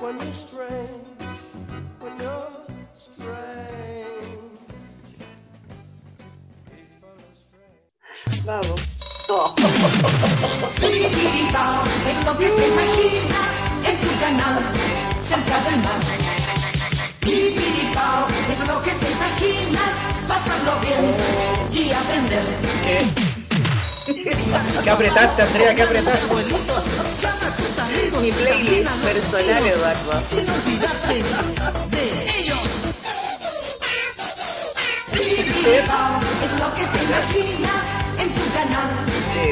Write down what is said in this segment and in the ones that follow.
when you're strange, when you're strange. People are strange. Vamos. Oh. Piripiripao, es lo que te imaginas en tu canal Central del Mar. Piripiripao, es lo que te imaginas, pasarlo bien y aprender. ¿Qué? ¿Qué apretaste, Andrea? ¿Qué apretaste? Mi playlist personal, Eduardo. De ellos. Es lo que te imaginas en tu canal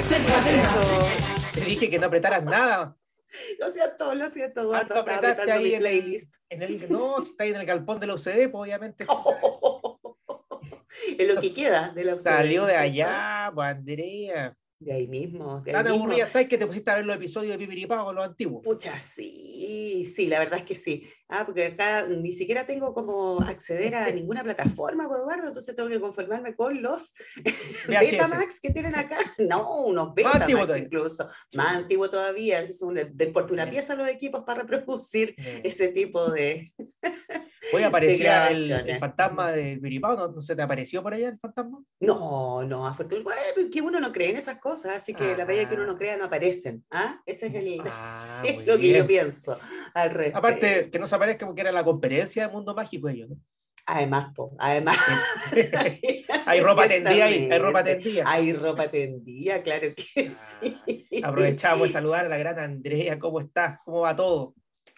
Central del Mar. Eduardo. Te dije que no apretaras nada. Lo siento, lo siento, Eduardo. ¿Cuánto Estaba apretaste ahí mi en playlist. el, en el... No, está ahí en el galpón de la UCD, pues obviamente Es lo que queda de la UCB, salió ¿no de allá, pues Andrea. De ahí mismo. De ahí Tan mismo. aburrida estáis que te pusiste a ver los episodios de Pipiripao, los antiguos. Pucha, sí, sí, la verdad es que sí. Ah, porque acá ni siquiera tengo como acceder a ninguna plataforma, pues, Eduardo, entonces tengo que conformarme con los. Betamax que tienen acá. No, unos Betamax incluso. Más antiguo todavía. Es un, de por una pieza los equipos para reproducir ese tipo de... Hoy aparecía el, el fantasma de Pipiripao, ¿no, ¿no se te apareció por allá el fantasma? No, no, afortunadamente, bueno, que uno no cree en esas cosas, así que la medida que uno no crea no aparecen. ¿ah? Ese es, el, Ah, es muy lo que yo pienso al respecto. Aparte, que no se aparezca porque era la conferencia de Mundo Mágico ellos, ¿no? Además, po, además. Hay ropa tendida ahí, hay ropa tendida. Hay ropa tendida, claro que Ah, sí. Aprovechamos de saludar a la gran Andrea, ¿cómo estás? ¿Cómo va todo?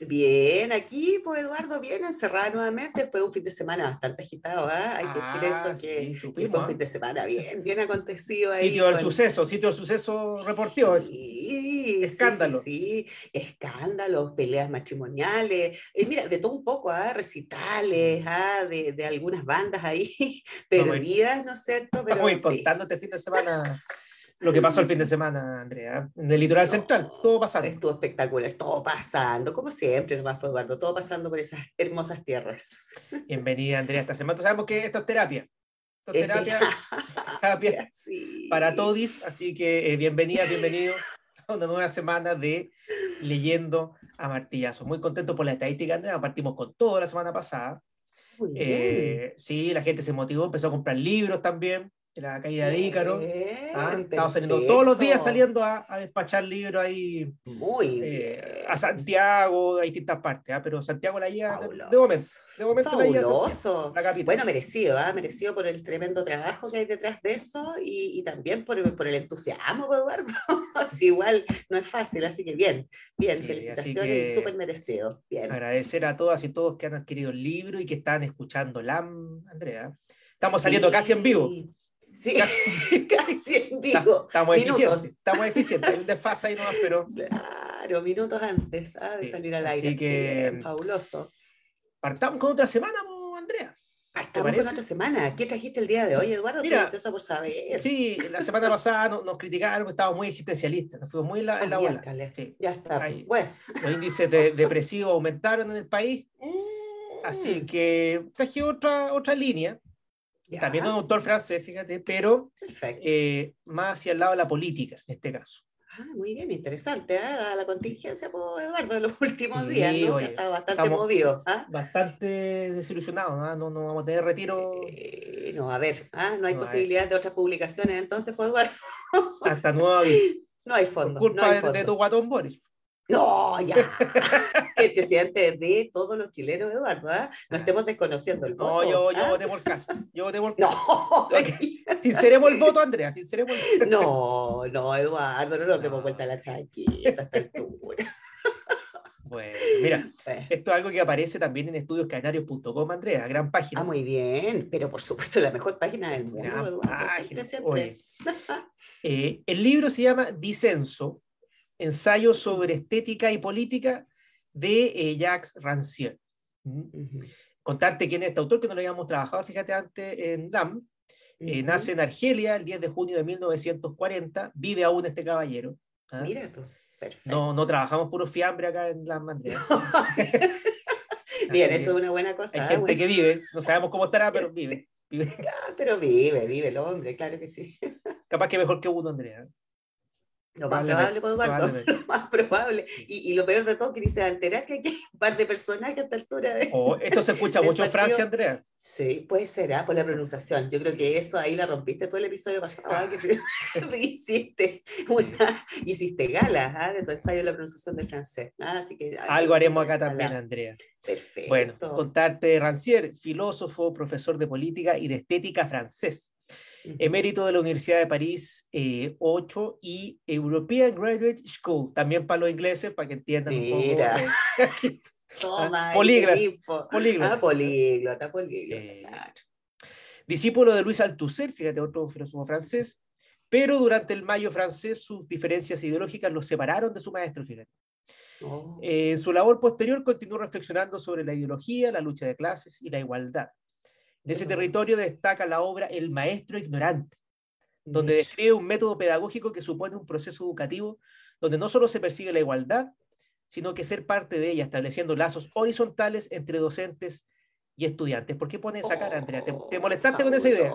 Bien, aquí, pues Eduardo, bien encerrada nuevamente después de un fin de semana bastante agitado, ¿ah? Hay que decir Ah, eso, que, sí, que supimos, fue un ¿ah? fin de semana bien, bien acontecido ahí. Sitio del con- suceso, sitio del suceso reportió. eso. Sí, Escándalo. Sí, sí, escándalos, peleas matrimoniales, eh, mira, de todo un poco, ¿ah? recitales, ¿ah? de, de algunas bandas ahí perdidas, ¿no es cierto? Pero Vamos a ir contando este fin de semana lo que pasó el fin de semana, Andrea, en el litoral No, central, todo pasando. Estuvo espectacular, todo pasando, como siempre, nomás, pues, Eduardo, todo pasando por esas hermosas tierras. Bienvenida, Andrea, esta semana. Sabemos que esto es terapia. Esto es terapia, terapia Sí. para todos, así que eh, bienvenidas, bienvenidos a una nueva semana de Leyendo a Martillazo. Muy contento por la estadística, Andrea. Partimos con todo la semana pasada. Eh, sí, la gente se motivó, empezó a comprar libros también, la caída de Ícaro. Ah, estamos saliendo todos los días saliendo a, a despachar libros ahí Muy eh, a Santiago, a distintas partes, ¿ah? pero Santiago la guía de, momento, de momento la Fabuloso. la. Bueno, merecido, ¿ah? merecido por el tremendo trabajo que hay detrás de eso y, y también por, por el entusiasmo, pues, Eduardo. Igual no es fácil, así que bien, bien, Sí, felicitaciones y súper merecido. Bien. Agradecer a todas y todos que han adquirido el libro y que están escuchando LAM, Andrea. Estamos saliendo casi en vivo. Sí, casi en Está- vivo. Estamos Minutos. eficientes, estamos eficientes. Hay un desfase ahí nomás, pero Claro, minutos antes ¿ah? de Sí, salir al aire. así que que- bien, fabuloso. partamos con otra semana, Andrea. Partamos con otra semana. ¿Qué trajiste el día de hoy, Eduardo? Estoy Mira, ansiosa por saber. Sí, la semana pasada nos, nos criticaron estábamos muy existencialistas, nos fuimos muy en la, en la Ah, bola. Sí. Ya está. Ahí. Bueno. Los índices de- depresivos aumentaron en el país, así que traje otra, otra línea, Ya, también un autor francés, fíjate, pero eh, más hacia el lado de la política, en este caso. Ah, muy bien, interesante. ¿ah? La contingencia, pues, Eduardo, en los últimos Sí, días, ¿no? oye, está bastante movido. ¿ah? Bastante desilusionados, ¿ah? no, no vamos a tener retiro Eh, no, a ver, ¿ah? no hay No posibilidad de otras publicaciones, entonces, pues, Eduardo, hasta nuevo aviso. no hay Por fondo. culpa no, hay de, de tu guatón Boris. No, ya. el presidente de todos los chilenos, Eduardo, ¿ah? No estemos desconociendo el No, voto. yo, yo ¿ah? voté por casa. Yo voté por No, Sinceremos el voto, Andrea, sinceremos el no, no, Eduardo, no nos demos No. vuelta a la chaqueta a esta altura. Bueno, mira, Bueno. esto es algo que aparece también en estudioscanarios.com, Andrea, gran página. Ah, muy bien, pero por supuesto la mejor página del mundo, Eduardo, página. siempre, siempre. Oye, eh, el libro se llama Disenso, ensayo sobre estética y política de eh, Jacques Rancière. ¿Mm? Contarte quién es este autor, que no lo habíamos trabajado, fíjate, antes en DAM. Eh, nace en Argelia el 10 de junio de 1940, vive aún este caballero. ¿ah? Mira tú, perfecto. No, no trabajamos puro fiambre acá en la Andrea. Bien, eso es una buena cosa. Hay ¿eh? gente Bueno, que vive, no sabemos cómo estará, Sí. pero vive. vive. ah, pero vive, vive el hombre, claro que sí. Capaz que mejor que uno, Andrea. Lo más probable, pues, Eduardo, lo más probable. Y, y lo peor de todo, que ni se va a enterar que aquí hay un par de personajes a esta altura de... O esto se escucha mucho en Francia. Andrea. Sí, puede ser, ¿ah? por la pronunciación. Yo creo que eso ahí la rompiste todo el episodio pasado, ¿ah? que hiciste, una, hiciste gala ¿ah? de tu ensayo de la pronunciación del francés. ¿ah? Así que, Algo haremos acá también, Andrea. Perfecto. Bueno, contarte Rancière, filósofo, profesor de política y de estética francés, Emérito de la Universidad de París eh, 8 y European Graduate School, también para los ingleses, para que entiendan un poco. Mira. eh, Toma, políglota, políglota. Ah, políglota, políglota, Eh, claro. discípulo de Luis Althusser, fíjate, otro filósofo francés, pero durante el Mayo francés sus diferencias ideológicas los separaron de su maestro, fíjate. Oh, Eh, en su labor posterior continuó reflexionando sobre la ideología, la lucha de clases y la igualdad. De ese territorio destaca la obra El maestro ignorante, donde describe un método pedagógico que supone un proceso educativo donde no solo se persigue la igualdad, sino que ser parte de ella, estableciendo lazos horizontales entre docentes y estudiantes. ¿Por qué pones esa cara, Andrea? ¿Te, te Oh, molestaste con esa idea?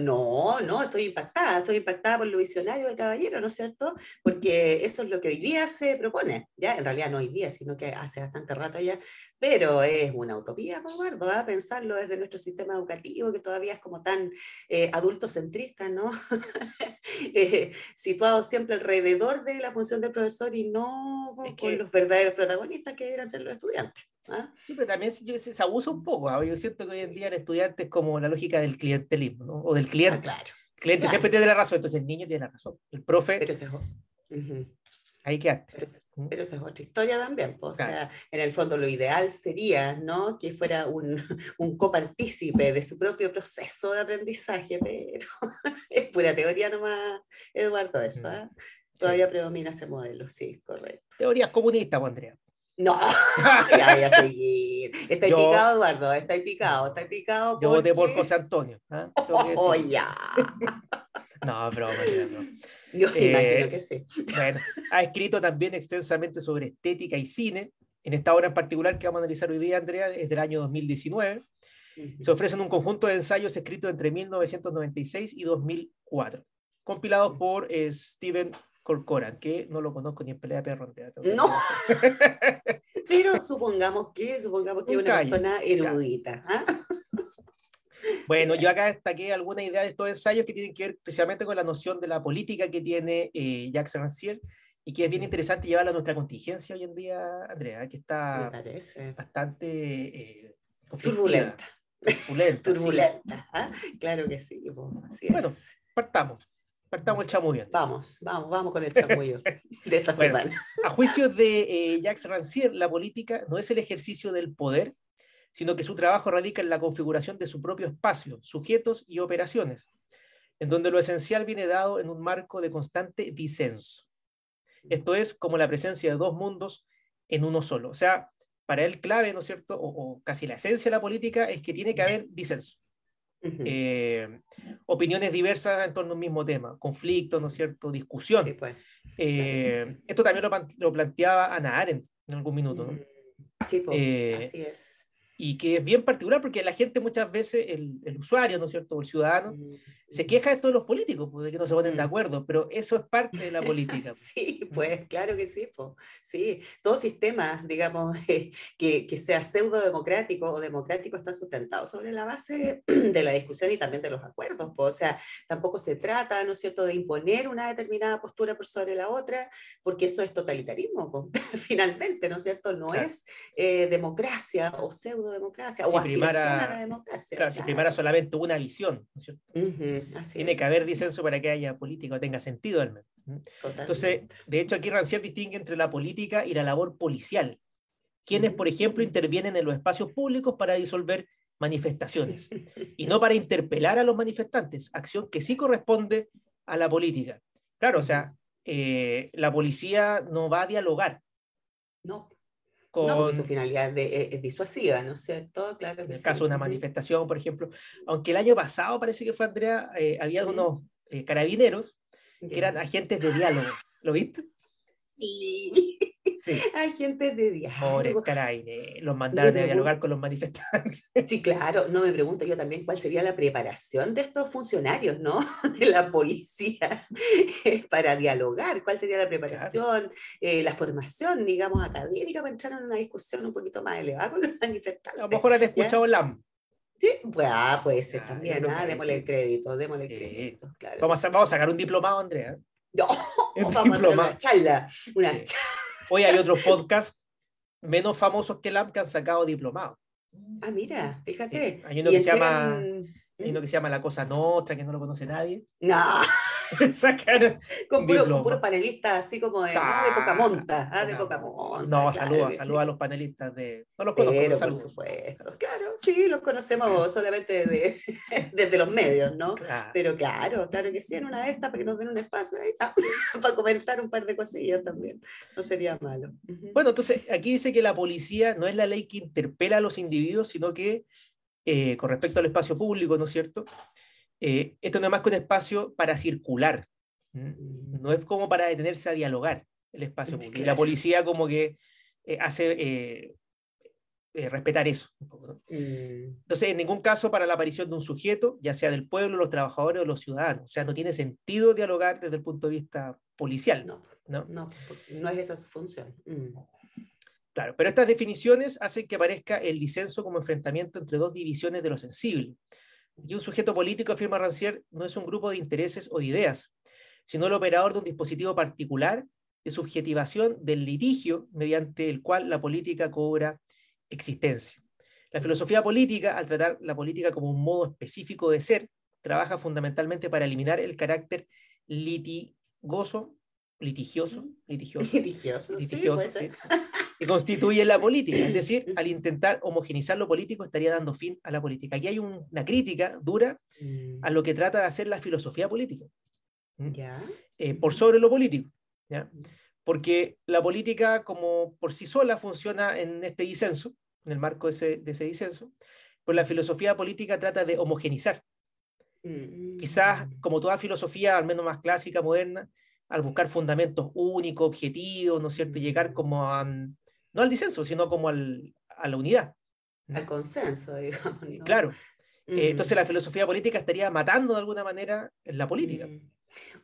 No, no, estoy impactada, estoy impactada por lo visionario del caballero, ¿no es cierto? Porque eso es lo que hoy día se propone, ya, en realidad no hoy día, sino que hace bastante rato ya, pero es una utopía, Eduardo, ¿ah? pensarlo desde nuestro sistema educativo, que todavía es como tan eh, adultocentrista, ¿no? Eh, situado siempre alrededor de la función del profesor y no con, Es con que- los verdaderos protagonistas que deberían ser los estudiantes. ¿Ah? Sí, pero también se, se- se abusa un poco. ¿ah? Yo siento que hoy en día el estudiante es como la lógica del clientelismo, ¿no? O del Ah, cliente. claro, El cliente claro. siempre tiene la razón, entonces el niño tiene la razón. El profe, pero ese es ahí quedaste. Pero, ¿Mm? pero esa es otra historia también. pues, O sea, en el fondo lo ideal sería ¿no? que fuera un, un copartícipe de su propio proceso de aprendizaje, pero es pura teoría nomás, Eduardo, eso. Mm. ¿ah? Todavía predomina ese modelo, sí, correcto. Teorías comunistas, Andrea. No, ya voy a seguir. Está Yo- picado, Eduardo, está picado, está picado. Yo voté por José Antonio. ¿ah? Oh, ya. No, broma, no. Yo Eh, imagino que sí. Bueno, ha escrito también extensamente sobre estética y cine. En esta obra en particular que vamos a analizar hoy día, Andrea, es del año 2019. Se ofrecen un conjunto de ensayos escritos entre 1996 y 2004, compilados por eh, Steven Corcoran, que no lo conozco ni en pelea de perro. No. Pero supongamos que, supongamos que es Un una persona erudita. ¿ah? Bueno, yo acá destaqué alguna idea de estos ensayos que tienen que ver precisamente con la noción de la política que tiene eh, Jacques Rancière y que es bien interesante llevarla a nuestra contingencia hoy en día, Andrea, que está bastante eh, Turbulenta. turbulenta, sí. ¿ah? Claro que sí. así Bueno. es. Partamos, partamos el chamuyo. Vamos, vamos, vamos con el chamullo de esta Bueno. semana. A juicio de eh, Jacques Rancière, la política no es el ejercicio del poder, sino que su trabajo radica en la configuración de su propio espacio, sujetos y operaciones, en donde lo esencial viene dado en un marco de constante disenso. Esto es como la presencia de dos mundos en uno solo. O sea, para él clave, ¿no es cierto? O, o casi la esencia de la política es que tiene que haber disenso. Eh, opiniones diversas en torno a un mismo tema, conflicto, ¿no es cierto? Discusión. Sí, pues. Eh, sí. Esto también lo, lo planteaba Ana Arendt en algún minuto, ¿no? Sí, po, Eh, así es. Y que es bien particular porque la gente muchas veces, el, el usuario, ¿no es cierto? El ciudadano, Mm, se mm. queja de todos los políticos, pues, de que no se ponen de Mm. acuerdo, pero eso es parte de la política. Sí, pues claro que sí, po. sí. Todo sistema, digamos, eh, que, que sea pseudo democrático o democrático está sustentado sobre la base de la discusión y también de los acuerdos. po. O sea, tampoco se trata, ¿no es cierto?, de imponer una determinada postura por sobre la otra, porque eso es totalitarismo, finalmente, ¿no es cierto? No Claro. es eh, democracia o pseudo democracia Si o primara- a la democracia. Claro, si primera solamente una visión, ¿no es cierto? Así Tiene que haber disenso para que haya política o tenga sentido al menos. Entonces, de hecho, aquí Rancière distingue entre la política y la labor policial. Quienes, por ejemplo, intervienen en los espacios públicos para disolver manifestaciones y no para interpelar a los manifestantes, acción que sí corresponde a la política. Claro, o sea, eh, la policía no va a dialogar, No, con, No, porque su finalidad de- es, es disuasiva, ¿no es cierto? Claro en el sí. caso de una manifestación, por ejemplo. Aunque el año pasado parece que fue Andrea, eh, había Ujú. algunos eh, carabineros que eran agentes de diálogo. ¿Lo viste? Sí. Sí. Agentes de diálogo. carabineros, los mandaron a dialogar con los manifestantes. Sí, claro, no me pregunto yo también cuál sería la preparación de estos funcionarios, ¿no? De la policía para dialogar, cuál sería la preparación, eh, la formación, digamos, académica para entrar en una discusión un poquito más elevada con los manifestantes. A lo mejor han escuchado LAM. Sí, pues, ah, puede ser Ah, también, ah, démosle el crédito, démosle el crédito, claro. Vamos a, vamos a sacar un diplomado, Andrea. No, Un vamos a hacer diplomado. una charla, una Sí. Hoy hay otros podcasts menos famosos que LAM que han sacado diplomados. Ah, mira, fíjate. Sí, hay uno que se llama- Hay uno que se llama La Cosa Nostra, que no lo conoce nadie. No, Sacaron con puro, con Diploma. puros panelistas así como de, Ah, de poca monta, ah, de poca monta. No, claro saluda a los panelistas de. No los conozco, Pero por supuesto, claro, sí, los conocemos solamente de- desde los medios, ¿no? Claro. Pero claro, claro que sí, en una de estas, para que nos den un espacio ahí, ah, para comentar un par de cosillas también, no sería malo. Bueno, entonces aquí dice que la policía no es la ley que interpela a los individuos, sino que eh, con respecto al espacio público, ¿no es cierto? Eh, esto no es más que un espacio para circular, no es como para detenerse a dialogar el espacio público. Y la policía como que eh, hace eh, eh, respetar eso. ¿no? Mm, Entonces, en ningún caso para la aparición de un sujeto, ya sea del pueblo, los trabajadores o los ciudadanos. O sea, no tiene sentido dialogar desde el punto de vista policial. no, ¿no? no, no es esa su función. Mm. Claro, pero estas definiciones hacen que aparezca el disenso como enfrentamiento entre dos divisiones de lo sensible. Y un sujeto político, afirma Rancière, no es un grupo de intereses o de ideas, sino el operador de un dispositivo particular de subjetivación del litigio mediante el cual la política cobra existencia. La filosofía política, al tratar la política como un modo específico de ser, trabaja fundamentalmente para eliminar el carácter litigoso, litigioso, litigioso, Litigioso, sí, litigioso, sí, que constituye la política. Es decir, al intentar homogenizar lo político estaría dando fin a la política. Aquí hay un- una crítica dura Mm, a lo que trata de hacer la filosofía política, ¿m? Ya. eh, por sobre lo político. ¿ya? Porque la política como por sí sola funciona en este disenso, en el marco de ese, de ese disenso, pero la filosofía política trata de homogenizar. Mm, Quizás, como toda filosofía, al menos más clásica, moderna, al buscar fundamentos únicos, objetivos, ¿no es cierto? Llegar como a, no al disenso, sino como al, a la unidad. Al consenso, digamos. ¿no? Claro. eh, Mm. entonces la filosofía política estaría matando de alguna manera la política. Mm.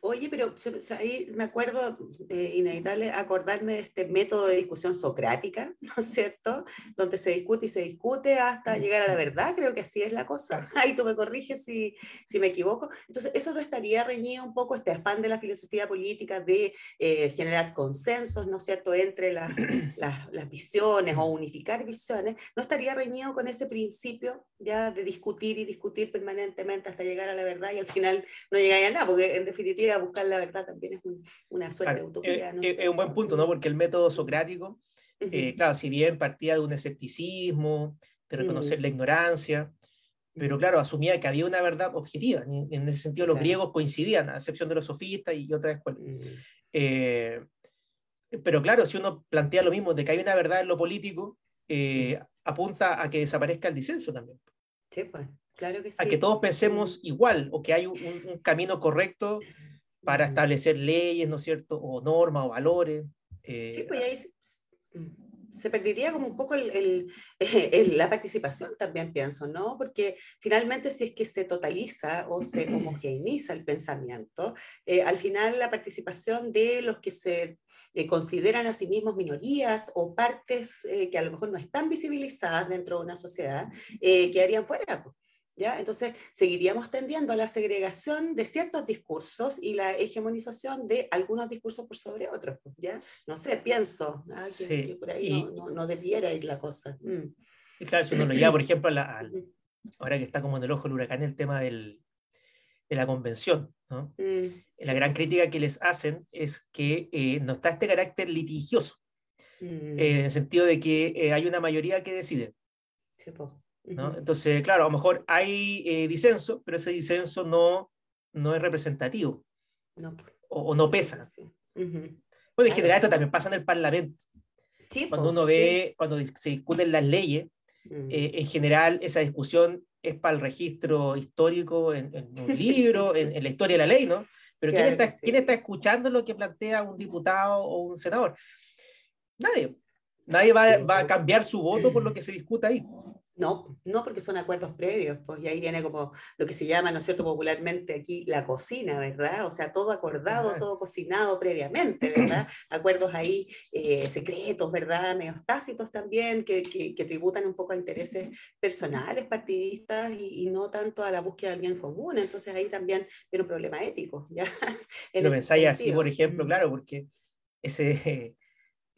Oye, pero ahí me acuerdo, eh, inevitable acordarme de este método de discusión socrática, ¿no es cierto? Donde se discute y se discute hasta llegar a la verdad, creo que así es la cosa. Ahí tú me corriges si, si me equivoco. Entonces, eso no estaría reñido un poco, este afán de la filosofía política de eh, generar consensos, ¿no es cierto?, entre las, las, las visiones o unificar visiones, no estaría reñido con ese principio ya de discutir y discutir permanentemente hasta llegar a la verdad y al final no llegáis a nada, porque en definitiva buscar la verdad también es un- una suerte Claro, de utopía. eh, no eh, es un buen punto, ¿no? Porque el método socrático, Ujú. eh, claro, si bien partía de un escepticismo, de reconocer Mm. la ignorancia, pero claro, asumía que había una verdad objetiva. en ese sentido, los Claro. griegos coincidían, a excepción de los sofistas y otras escuelas. Mm, Eh, pero claro, si uno plantea lo mismo de que hay una verdad en lo político, eh, apunta a que desaparezca el disenso también. Sí, pues, claro que sí. A que todos pensemos igual o que hay un, un- camino correcto para Mm. establecer leyes, ¿no es cierto? O normas o valores. eh, Sí, pues ahí se, se perdería como un poco el- el- el- la participación también, pienso, ¿no? Porque finalmente si es que se totaliza o se homogeneiza el pensamiento, eh, al final la participación de los que se eh, consideran a sí mismos minorías o partes eh, que a lo mejor no están visibilizadas dentro de una sociedad, eh, quedarían fuera. pues, ¿Ya? Entonces, seguiríamos tendiendo a la segregación de ciertos discursos y la hegemonización de algunos discursos por sobre otros. pues, ¿ya? No sé, pienso ah, que, Sí, que por ahí y- no, no- no debiera ir la cosa. Mm. y claro, si uno lo lleva, por ejemplo, a la- al- Ujú. ahora que está como en el ojo del huracán el tema del, de la convención, ¿no? Mm, La gran crítica que les hacen es que eh, no está este carácter litigioso, mm, eh, en el sentido de que eh, hay una mayoría que decide. sí, po. ¿No? Entonces, claro, a lo mejor hay eh, disenso, pero ese disenso no, no es representativo No, po. o, o no pesa. Sí. Ujú. Bueno, en Claro. general esto también pasa en el Parlamento. Sí, Cuando uno ve, cuando se discuten las leyes, sí. Mm. eh, en general esa discusión es para el registro histórico en, en un libro, en, en la historia de la ley, ¿no? Pero ¿quién, Claro está, que sí. quién está escuchando lo que plantea un diputado o un senador? Nadie. Nadie va, Sí. va a cambiar su voto por lo que se discuta ahí. No, no porque son acuerdos previos, pues y ahí viene como lo que se llama, ¿no es cierto?, popularmente aquí la cocina, ¿verdad? O sea, todo acordado, Ajá. todo cocinado previamente, ¿verdad? Acuerdos ahí eh, secretos, ¿verdad? Medios tácitos también, que, que, que tributan un poco a intereses personales, partidistas y, y no tanto a la búsqueda del bien común. Entonces ahí también viene un problema ético, ¿ya? Lo pensáis así, por ejemplo, claro, porque ese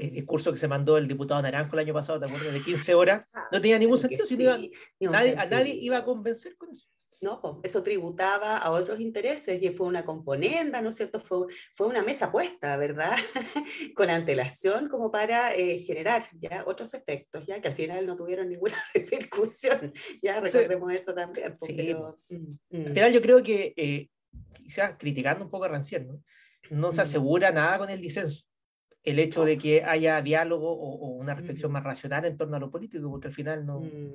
eh, discurso que se mandó el diputado Naranjo el año pasado, ¿te acuerdas? De 15 horas, no tenía ningún sentido. iba- sí, un nadie, a nadie sentido. iba a convencer con eso. No, eso tributaba a otros intereses y fue una componenda, ¿no es cierto? Fue, fue una mesa puesta, ¿verdad? Con antelación como para eh, generar ya otros efectos, ya que al final no tuvieron ninguna repercusión. Ya Sí. recordemos eso también. Sí, pero, mm, Al mm. final yo creo que, eh, quizás criticando un poco a Rancière, ¿no? No se Mm. asegura nada con el disenso. El hecho de que haya diálogo o, o una reflexión Mm. más racional en torno a lo político, porque al final no... Mm,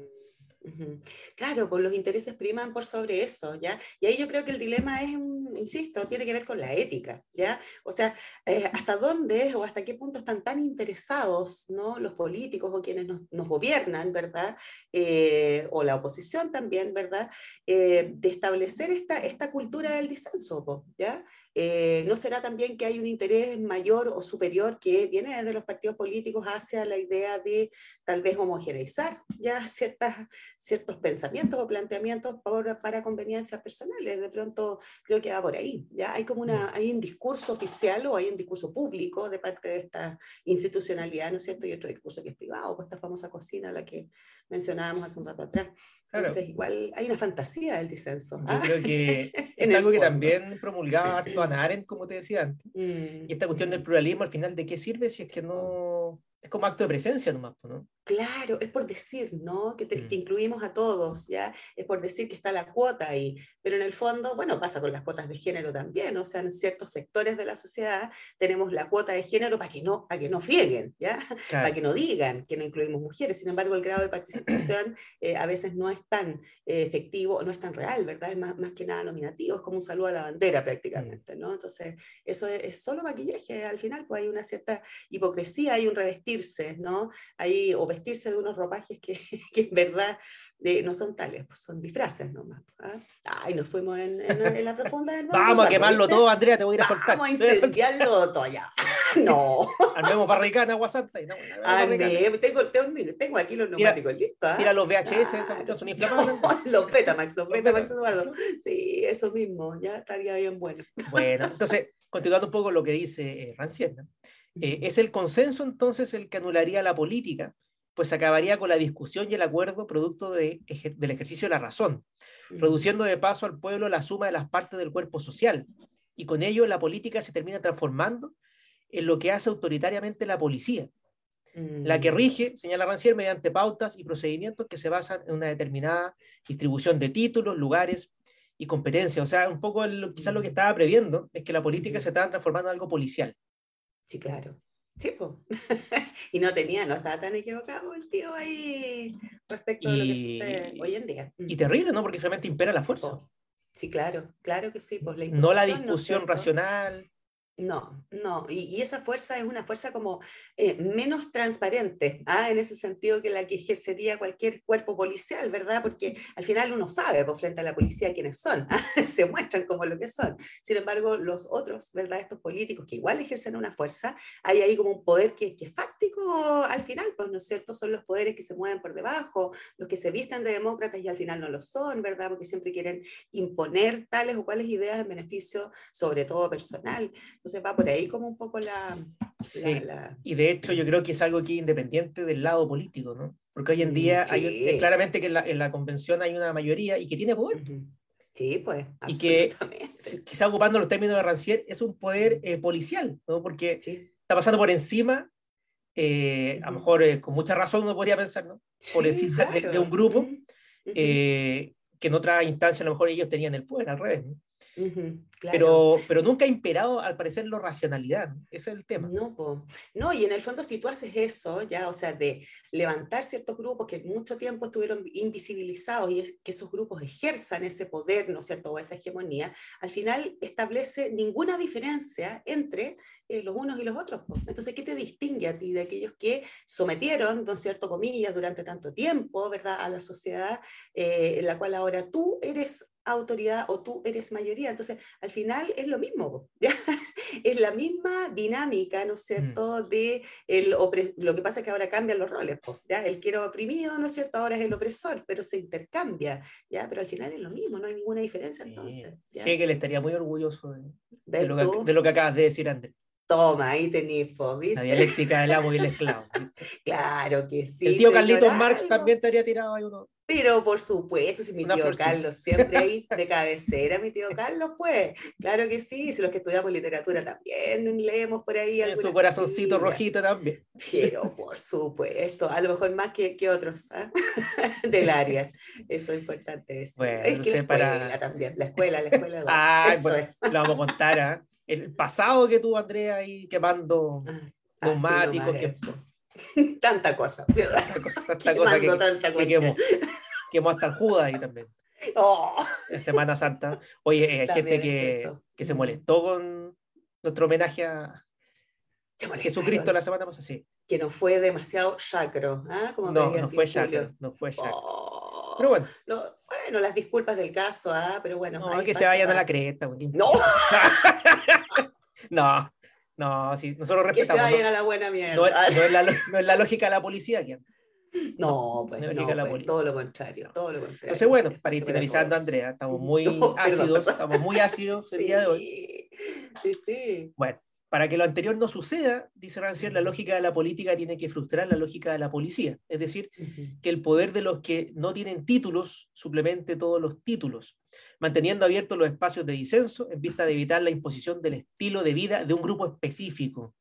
ujú. Claro, pues los intereses priman por sobre eso, ¿ya? Y ahí yo creo que el dilema es, insisto, tiene que ver con la ética, ¿ya? O sea, eh, hasta dónde o hasta qué punto están tan interesados, ¿no? Los políticos o quienes nos, nos gobiernan, ¿verdad? Eh, o la oposición también, ¿verdad? Eh, de establecer esta, esta cultura del disenso, ¿ya? Eh, ¿No será también que hay un interés mayor o superior que viene desde los partidos políticos hacia la idea de tal vez homogeneizar ya ciertas, ciertos pensamientos o planteamientos por- para conveniencias personales? De pronto creo que va por ahí. ¿ya? Hay como una, hay un discurso oficial o hay un discurso público de parte de esta institucionalidad, ¿no es cierto? Y otro discurso que es privado, pues esta famosa cocina, la que mencionábamos hace un rato atrás. Claro. Entonces, igual hay una fantasía del disenso. Yo ¿ah? creo que es algo que también promulgaba harto Hannah Arendt, como te decía antes. Mm, Y esta cuestión del pluralismo, al final, ¿de qué sirve si es que no... Es como acto de presencia nomás, ¿no? Claro, es por decir, ¿no? Que, te- Mm. que incluimos a todos, ¿ya? Es por decir que está la cuota ahí. Pero en el fondo, bueno, pasa con las cuotas de género también, o sea, en ciertos sectores de la sociedad tenemos la cuota de género para que no, para que no frieguen, ¿ya? Para Claro. que no digan que no incluimos mujeres. Sin embargo, el grado de participación eh, a veces no es tan eh, efectivo, no es tan real, ¿verdad? Es más, más que nada nominativo, es como un saludo a la bandera prácticamente, ¿no? Entonces, eso es, es solo maquillaje, al final, pues hay una cierta hipocresía, hay un revestirse, ¿no? Hay, o vestirse de unos ropajes que, que en verdad eh, no son tales, pues son disfraces nomás. ¿ah? Ay, nos fuimos en, en- en la profunda del Vamos a quemarlo ¿viste? todo, Andrea, te voy a ir a soltar. Vamos a incendiarlo todo ya. No, Armemos barricada, agua santa. Y no. Ande, tengo, tengo, tengo aquí los neumáticos listos. ¿ah? Tira los VHS, Claro. cuestión son inflamables. No, los Betamax, los Betamax. Eduardo. Sí, eso mismo, ya estaría bien bueno. Bueno, entonces, continuando un poco lo que dice eh, ¿no? Eh, es el consenso entonces el que anularía la política, pues acabaría con la discusión y el acuerdo producto de ejer- del ejercicio de la razón, reduciendo de paso al pueblo la suma de las partes del cuerpo social. Y con ello la política se termina transformando en lo que hace autoritariamente la policía, la que Mm. rige, señala Rancière, mediante pautas y procedimientos que se basan en una determinada distribución de títulos, lugares y competencias. O sea, un poco el- quizás lo que estaba previendo es que la política se estaba transformando en algo policial. Sí, claro. Sí, pues. y no tenía, no estaba tan equivocado el tío ahí respecto de lo que Y- sucede hoy en día. Y Mm. terrible, ¿no? Porque finalmente impera la fuerza. Sí, claro, claro que sí. Pues, la No la imposición, ¿no es discusión racional. No, no, y, y esa fuerza es una fuerza como eh, menos transparente, ¿ah? en ese sentido que la que ejercería cualquier cuerpo policial, ¿verdad? Porque al final uno sabe por frente a la policía quiénes son, ¿ah? se muestran como lo que son. Sin embargo, los otros, ¿verdad? Estos políticos que igual ejercen una fuerza, hay ahí como un poder que, que es fáctico al final, pues, ¿no es cierto? Son los poderes que se mueven por debajo, los que se visten de demócratas y al final no lo son, ¿verdad? Porque siempre quieren imponer tales o cuales ideas en beneficio, sobre todo personal. Entonces va por ahí como un poco la... Sí. la- la- Y de hecho yo creo que es algo que es independiente del lado político, ¿no? Porque hoy en Mm, día hay, sí. eh, claramente que en la, en la convención hay una mayoría y que tiene poder. Sí, pues, Y que Quizá ocupando los términos de Rancière, es un poder eh, policial, ¿no? Porque Sí. está pasando por encima, eh, a lo mejor eh, con mucha razón uno podría pensar, ¿no? Por encima de- de un grupo, que en otra instancia a lo mejor ellos tenían el poder, al revés, ¿no? Claro. pero, pero nunca ha imperado, al parecer, la racionalidad. Ese es el tema. No, po. no, y en el fondo si tú haces eso, ya, o sea, de levantar ciertos grupos que mucho tiempo estuvieron invisibilizados y es- que esos grupos ejerzan ese poder, ¿no es cierto?, o esa hegemonía, al final establece ninguna diferencia entre eh, los unos y los otros. po. Entonces, ¿qué te distingue a ti de aquellos que sometieron, ¿no es cierto?, comillas, durante tanto tiempo, ¿verdad?, a la sociedad eh, en la cual ahora tú eres autoridad o tú eres mayoría. Entonces, al final es lo mismo, es la misma dinámica, ¿no es cierto?, de el opre- lo que pasa es que ahora cambian los roles, ¿ya? El que era oprimido, ¿no es cierto?, ahora es el opresor, pero se intercambia, ¿ya? Pero al final es lo mismo, no hay ninguna diferencia entonces. ¿ya? Hegel estaría muy orgulloso de, de ¿Ves lo, que, de lo que acabas de decir, Andrés. Toma, ahí tenés, po, La dialéctica del amo y el esclavo. Claro que sí. el tío Carlitos Marx también estaría tirado ahí uno. Pero por supuesto, si mi Una tío. Carlos siempre ahí de cabecera, mi tío Carlos, pues, claro que sí, si los que estudiamos literatura también leemos por ahí. En su corazoncito rojito también. Pero por supuesto, a lo mejor más que, que otros ¿ah? del área. Eso es importante decir. Bueno, es que la entonces para- escuela también, la escuela, la escuela. Ay, bueno, es. lo vamos a contar, ¿ah? El pasado que tuvo Andrea ahí quemando Ah, neumáticos. Tanta cosa. tanta cosa, tanta cosa que, tanta que quemó. Quemó hasta el Judas ahí también. Oh, En Semana Santa. Oye, eh, hay gente que, que se molestó con nuestro homenaje a Jesucristo la semana pasada. Sí. Que no fue demasiado sacro. ¿ah? Como No, no fue. Chakra. No fue Chakra. Pero bueno, lo- bueno, las disculpas del caso, ¿ah? pero bueno. no, que se vayan a la cresta. güey. No, No, no, sí, nosotros que se respetamos. vayan No, a la buena mierda. no es, no es la, lo- no es la lógica de la policía. que No, pues, no pues, todo lo contrario, todo lo contrario. Entonces, bueno, para ir finalizando. Andrea, estamos muy ácidos, estamos muy ácidos el día de hoy. Sí, sí. Bueno, para que lo anterior no suceda, dice Rancière, la lógica de la política tiene que frustrar la lógica de la policía. Es decir, que el poder de los que no tienen títulos suplemente todos los títulos, manteniendo abiertos los espacios de disenso en vista de evitar la imposición del estilo de vida de un grupo específico.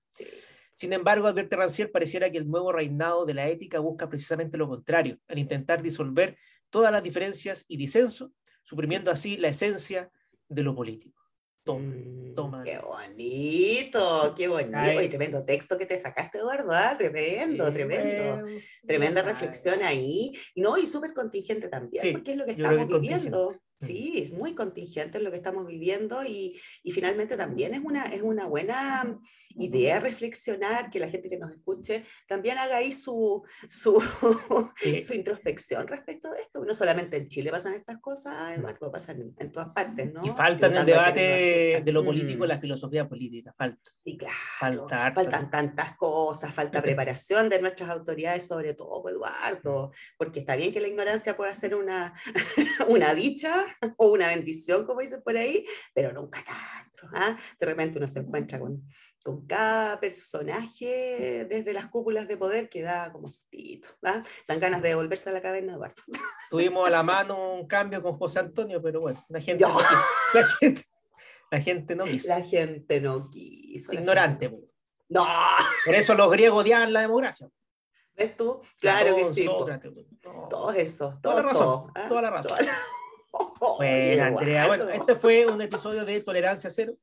Sin embargo, advierte Rancière, pareciera que el nuevo reinado de la ética busca precisamente lo contrario, al intentar disolver todas las diferencias y disenso, suprimiendo así la esencia de lo político. Toma. Qué bonito, qué bonito. Ay. Oye, tremendo texto que te sacaste, Eduardo. Tremendo, Sí, tremendo. Tremenda reflexión ahí. Y no, y súper contingente también, Sí, porque es lo que estamos viviendo. Sí, es muy contingente lo que estamos viviendo y, y finalmente también es una, es una buena idea reflexionar, que la gente que nos escuche también haga ahí su, su, Sí. su introspección respecto de esto. No solamente en Chile pasan estas cosas, Eduardo, pasan en, todas partes, ¿no? Y falta en el debate de lo político Mm. la filosofía política, falta. Sí, claro. Falta. Faltan tantas cosas, falta preparación de nuestras autoridades, sobre todo, Eduardo, porque está bien que la ignorancia pueda ser una, una dicha o una bendición, como dicen por ahí, pero nunca tanto. ¿ah? De repente uno se encuentra con, con cada personaje desde las cúpulas de poder que da como sustito. ¿ah? Dan ganas de devolverse a la caverna, Eduardo. Tuvimos a la mano un cambio con José Antonio, pero bueno, la gente no quiso. La gente, la gente no quiso. La gente no quiso. Ignorante. gente po. No, Por eso los griegos odiaban la democracia. ¿ves tú? Claro que sí. Sócrates, no. Todos esos, Toda la todos, razón, todos, ¿ah? toda la razón. Toda la- Bueno, Andrea, bueno, este fue un episodio de Tolerancia Cero,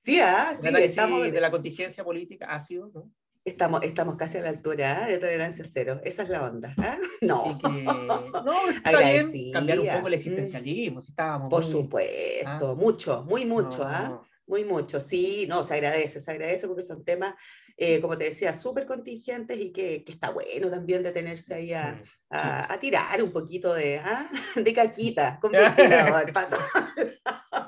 Sí, ah, sí, estamos, de la contingencia política ácido, ¿no? estamos, estamos casi a la altura ¿ah? de tolerancia cero. Esa es la onda. ¿ah? No, Así que, no, Agradecida. cambiar un poco el Mm. existencialismo, si estábamos por muy- supuesto, Ah. mucho, muy mucho, no, ¿ah? Muy mucho, sí, no, se agradece, se agradece porque son temas, eh, como te decía, súper contingentes y que, que está bueno también detenerse ahí a, Mm. a- a tirar un poquito de, ¿ah? de caquita con pato.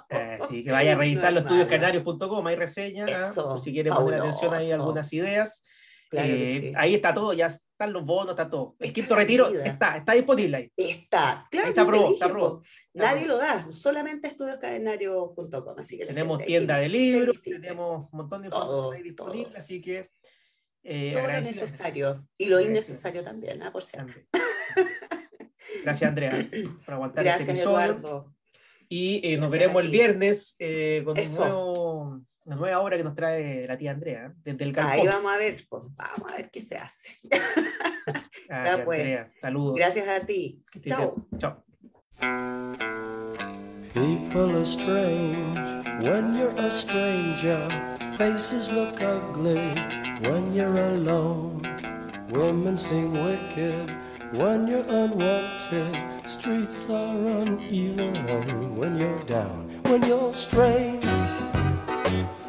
Eh, sí, que vaya a revisar No los es malo. estudioscanarios.com, hay reseñas, ¿ah? Si quieren poner atención ahí a algunas ideas. Claro que Eh, sí. Ahí está todo, ya están los bonos, está todo. El quinto retiro vida. está, está disponible ahí. Está, claro, Ahí se aprobó, se aprobó. Nadie lo da, solamente estudioscadenario.com. Así que Tenemos tienda de libros, tenemos un montón de información disponible, así que eh, todo lo necesario y lo innecesario también, ¿ah? por. Andrea. Gracias, Andrea, por aguantar este Gracias, episodio. Eduardo. Y eh, nos veremos el viernes eh, con un Eso. nuevo, una nueva obra que nos trae la tía Andrea, desde el Ahí vamos a ver, pues, vamos a ver qué se hace. Gracias, pues. Andrea. Saludos. Gracias a ti. Chao. Chao. People are strange when you're a stranger. Faces look ugly when you're alone. Women seem wicked when you're unwanted. Streets are uneven when you're down. When you're strange,